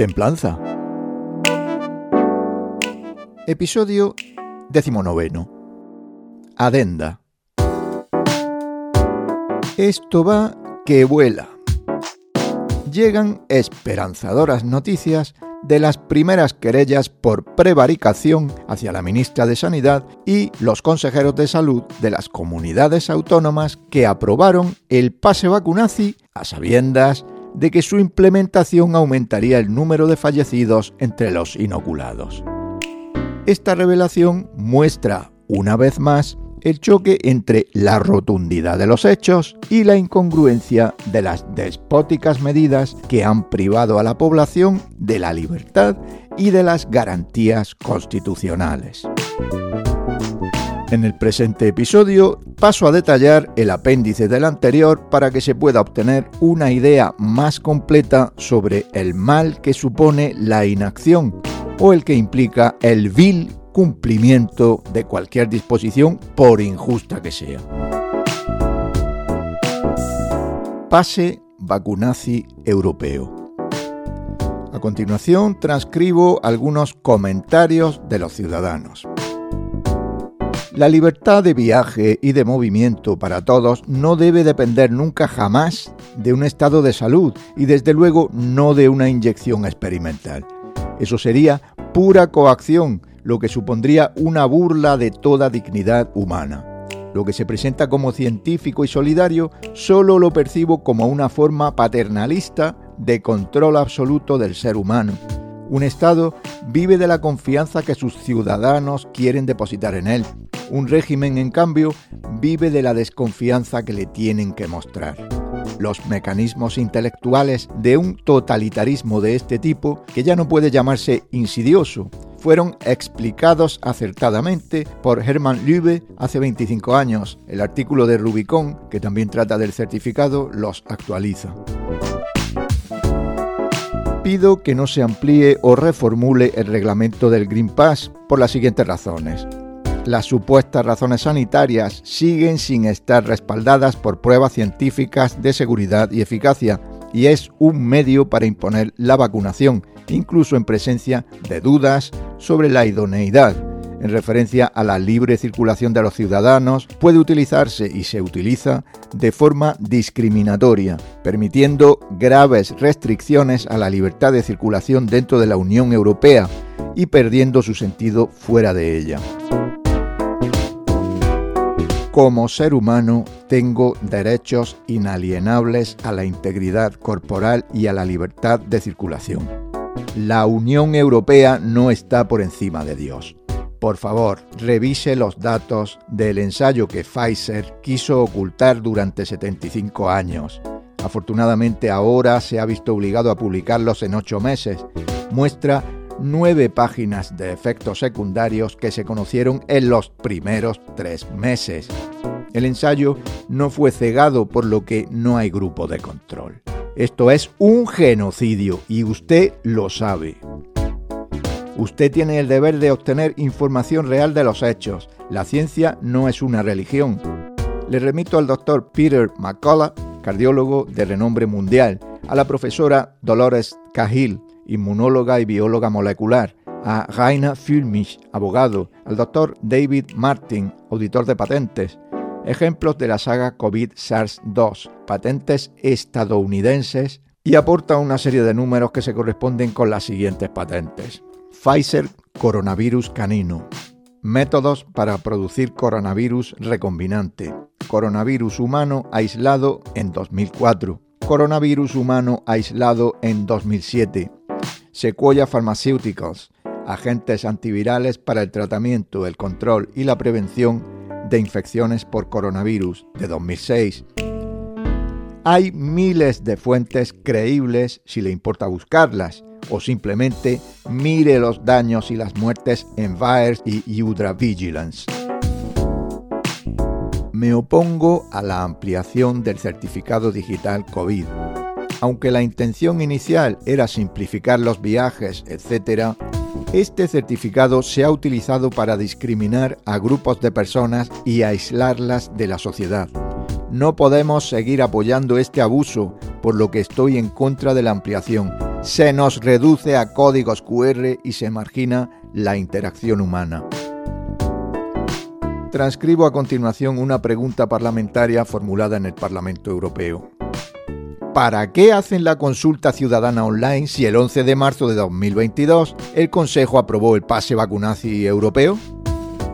Templanza. Episodio XIX. Adenda. Esto va que vuela. Llegan esperanzadoras noticias de las primeras querellas por prevaricación hacia la ministra de Sanidad y los consejeros de salud de las comunidades autónomas que aprobaron el pase vacunazi a sabiendas de que su implementación aumentaría el número de fallecidos entre los inoculados. Esta revelación muestra, una vez más, el choque entre la rotundidad de los hechos y la incongruencia de las despóticas medidas que han privado a la población de la libertad y de las garantías constitucionales. En el presente episodio paso a detallar el apéndice del anterior para que se pueda obtener una idea más completa sobre el mal que supone la inacción o el que implica el vil cumplimiento de cualquier disposición por injusta que sea. Pase vacunazi europeo. A continuación transcribo algunos comentarios de los ciudadanos. La libertad de viaje y de movimiento para todos no debe depender nunca jamás de un estado de salud y desde luego no de una inyección experimental. Eso sería pura coacción, lo que supondría una burla de toda dignidad humana. Lo que se presenta como científico y solidario solo lo percibo como una forma paternalista de control absoluto del ser humano. Un Estado vive de la confianza que sus ciudadanos quieren depositar en él. Un régimen, en cambio, vive de la desconfianza que le tienen que mostrar. Los mecanismos intelectuales de un totalitarismo de este tipo, que ya no puede llamarse insidioso, fueron explicados acertadamente por Hermann Lübe hace 25 años. El artículo de Rubicon, que también trata del certificado, los actualiza. Pido que no se amplíe o reformule el reglamento del Green Pass por las siguientes razones las supuestas razones sanitarias siguen sin estar respaldadas por pruebas científicas de seguridad y eficacia y es un medio para imponer la vacunación, incluso en presencia de dudas sobre la idoneidad. En referencia a la libre circulación de los ciudadanos, puede utilizarse y se utiliza de forma discriminatoria, permitiendo graves restricciones a la libertad de circulación dentro de la Unión Europea y perdiendo su sentido fuera de ella. Como ser humano tengo derechos inalienables a la integridad corporal y a la libertad de circulación. La Unión Europea no está por encima de Dios. Por favor, revise los datos del ensayo que Pfizer quiso ocultar durante 75 años. Afortunadamente ahora se ha visto obligado a publicarlos en ocho meses. Muestra nueve páginas de efectos secundarios que se conocieron en los primeros tres meses. El ensayo no fue cegado por lo que no hay grupo de control. Esto es un genocidio y usted lo sabe. Usted tiene el deber de obtener información real de los hechos. La ciencia no es una religión. Le remito al doctor Peter McCullough, cardiólogo de renombre mundial, a la profesora Dolores Cahill, inmunóloga y bióloga molecular, a Raina Fulmich, abogado, al doctor David Martin, auditor de patentes, ejemplos de la saga COVID-SARS-2, patentes estadounidenses, y aporta una serie de números que se corresponden con las siguientes patentes. Pfizer Coronavirus Canino. Métodos para producir coronavirus recombinante. Coronavirus humano aislado en 2004. Coronavirus humano aislado en 2007. Sequoia Pharmaceuticals, agentes antivirales para el tratamiento, el control y la prevención de infecciones por coronavirus de 2006. Hay miles de fuentes creíbles si le importa buscarlas, o simplemente mire los daños y las muertes en VAERS y Udra Vigilance. Me opongo a la ampliación del certificado digital COVID aunque la intención inicial era simplificar los viajes, etc., este certificado se ha utilizado para discriminar a grupos de personas y aislarlas de la sociedad. No podemos seguir apoyando este abuso, por lo que estoy en contra de la ampliación. se nos reduce a códigos QR y se margina la interacción humana. Transcribo a continuación una pregunta parlamentaria formulada en el Parlamento Europeo. ¿Para qué hacen la consulta ciudadana online si el 11 de marzo de 2022 el Consejo aprobó el pase vacunaci europeo?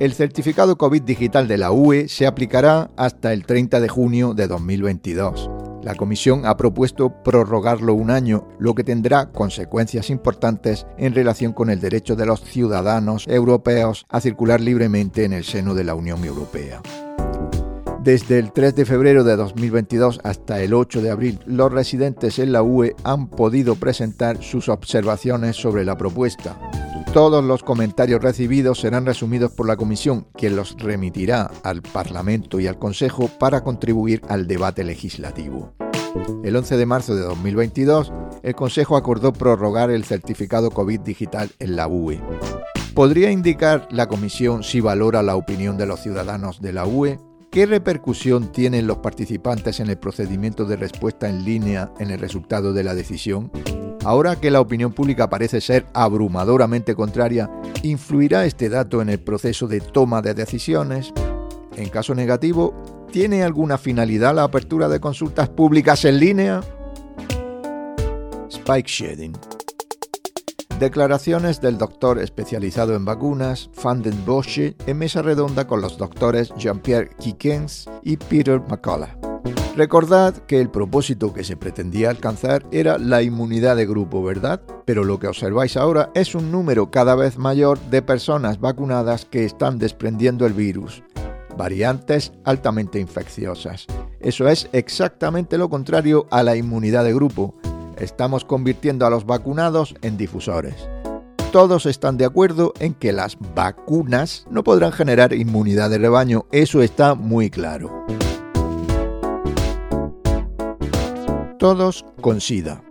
El certificado COVID digital de la UE se aplicará hasta el 30 de junio de 2022. La Comisión ha propuesto prorrogarlo un año, lo que tendrá consecuencias importantes en relación con el derecho de los ciudadanos europeos a circular libremente en el seno de la Unión Europea. Desde el 3 de febrero de 2022 hasta el 8 de abril, los residentes en la UE han podido presentar sus observaciones sobre la propuesta. Todos los comentarios recibidos serán resumidos por la Comisión, quien los remitirá al Parlamento y al Consejo para contribuir al debate legislativo. El 11 de marzo de 2022, el Consejo acordó prorrogar el certificado COVID digital en la UE. ¿Podría indicar la Comisión si valora la opinión de los ciudadanos de la UE? ¿Qué repercusión tienen los participantes en el procedimiento de respuesta en línea en el resultado de la decisión? Ahora que la opinión pública parece ser abrumadoramente contraria, ¿influirá este dato en el proceso de toma de decisiones? En caso negativo, ¿tiene alguna finalidad la apertura de consultas públicas en línea? Spike Shedding Declaraciones del doctor especializado en vacunas, Van den Bossche, en mesa redonda con los doctores Jean-Pierre Kikens y Peter McCullough. Recordad que el propósito que se pretendía alcanzar era la inmunidad de grupo, ¿verdad? Pero lo que observáis ahora es un número cada vez mayor de personas vacunadas que están desprendiendo el virus, variantes altamente infecciosas. Eso es exactamente lo contrario a la inmunidad de grupo, estamos convirtiendo a los vacunados en difusores. Todos están de acuerdo en que las vacunas no podrán generar inmunidad de rebaño, eso está muy claro. Todos con SIDA.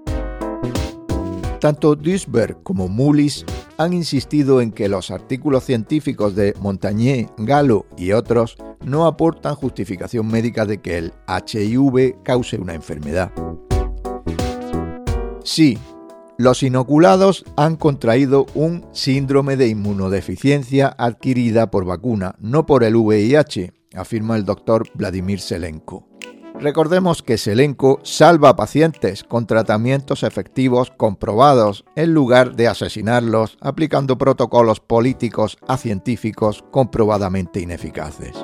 Tanto Duisberg como Mullis han insistido en que los artículos científicos de Montagnier, Gallo y otros no aportan justificación médica de que el HIV cause una enfermedad. Sí, los inoculados han contraído un síndrome de inmunodeficiencia adquirida por vacuna, no por el VIH, afirma el doctor Vladimir Selenko. Recordemos que Selenko salva pacientes con tratamientos efectivos comprobados en lugar de asesinarlos aplicando protocolos políticos a científicos comprobadamente ineficaces.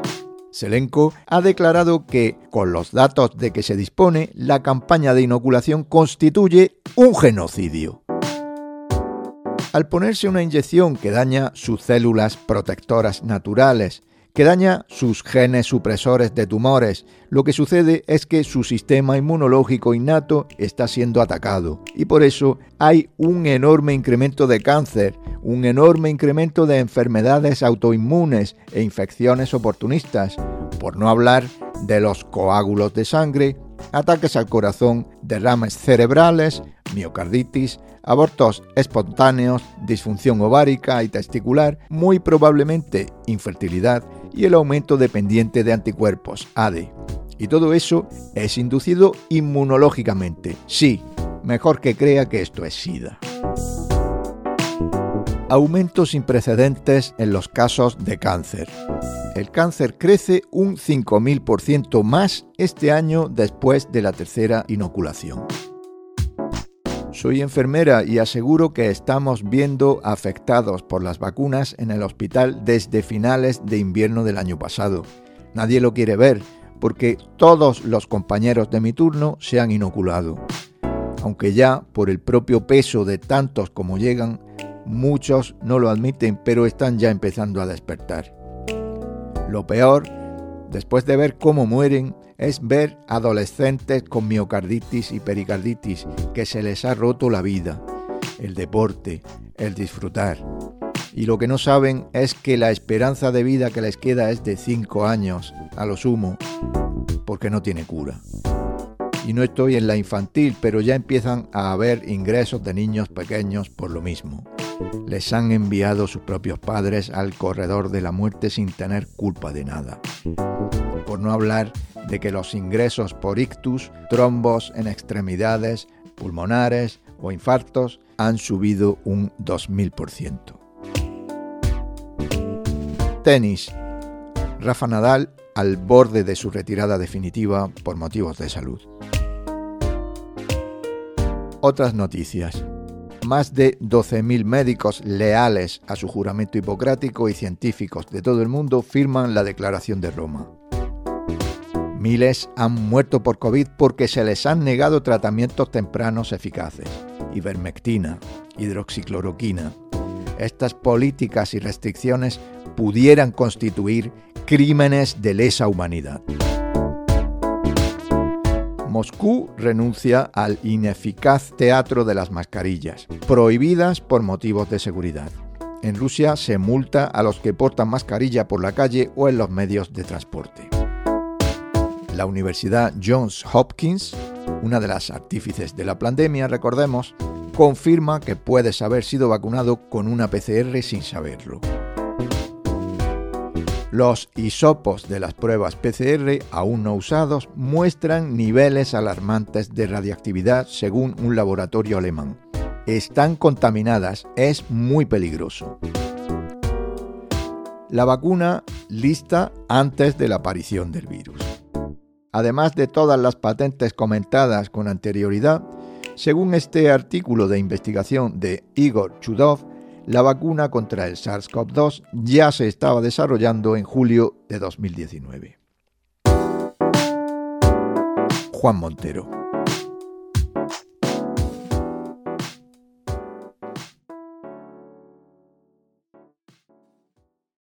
Selenko ha declarado que, con los datos de que se dispone, la campaña de inoculación constituye un genocidio. Al ponerse una inyección que daña sus células protectoras naturales que daña sus genes supresores de tumores. Lo que sucede es que su sistema inmunológico innato está siendo atacado y por eso hay un enorme incremento de cáncer, un enorme incremento de enfermedades autoinmunes e infecciones oportunistas, por no hablar de los coágulos de sangre, ataques al corazón, derrames cerebrales, miocarditis, abortos espontáneos, disfunción ovárica y testicular, muy probablemente infertilidad y el aumento dependiente de anticuerpos, AD. Y todo eso es inducido inmunológicamente. Sí, mejor que crea que esto es SIDA. Aumento sin precedentes en los casos de cáncer. El cáncer crece un 5.000% más este año después de la tercera inoculación. Soy enfermera y aseguro que estamos viendo afectados por las vacunas en el hospital desde finales de invierno del año pasado. Nadie lo quiere ver porque todos los compañeros de mi turno se han inoculado. Aunque ya por el propio peso de tantos como llegan, muchos no lo admiten, pero están ya empezando a despertar. Lo peor, después de ver cómo mueren, es ver adolescentes con miocarditis y pericarditis que se les ha roto la vida, el deporte, el disfrutar. Y lo que no saben es que la esperanza de vida que les queda es de 5 años, a lo sumo, porque no tiene cura. Y no estoy en la infantil, pero ya empiezan a haber ingresos de niños pequeños por lo mismo. Les han enviado sus propios padres al corredor de la muerte sin tener culpa de nada. Por no hablar de que los ingresos por ictus, trombos en extremidades, pulmonares, o infartos han subido un 2000%. Tenis. Rafa Nadal al borde de su retirada definitiva por motivos de salud. Otras noticias. Más de 12.000 médicos leales a su juramento hipocrático y científicos de todo el mundo firman la Declaración de Roma. Miles han muerto por COVID porque se les han negado tratamientos tempranos eficaces, ivermectina, hidroxicloroquina. Estas políticas y restricciones pudieran constituir crímenes de lesa humanidad. Moscú renuncia al ineficaz teatro de las mascarillas, prohibidas por motivos de seguridad. En Rusia se multa a los que portan mascarilla por la calle o en los medios de transporte. La Universidad Johns Hopkins, una de las artífices de la pandemia, recordemos, confirma que puedes haber sido vacunado con una PCR sin saberlo. Los hisopos de las pruebas PCR aún no usados muestran niveles alarmantes de radiactividad según un laboratorio alemán. Están contaminadas, es muy peligroso. La vacuna lista antes de la aparición del virus. Además de todas las patentes comentadas con anterioridad, según este artículo de investigación de Igor Chudov, la vacuna contra el SARS-CoV-2 ya se estaba desarrollando en julio de 2019. Juan Montero.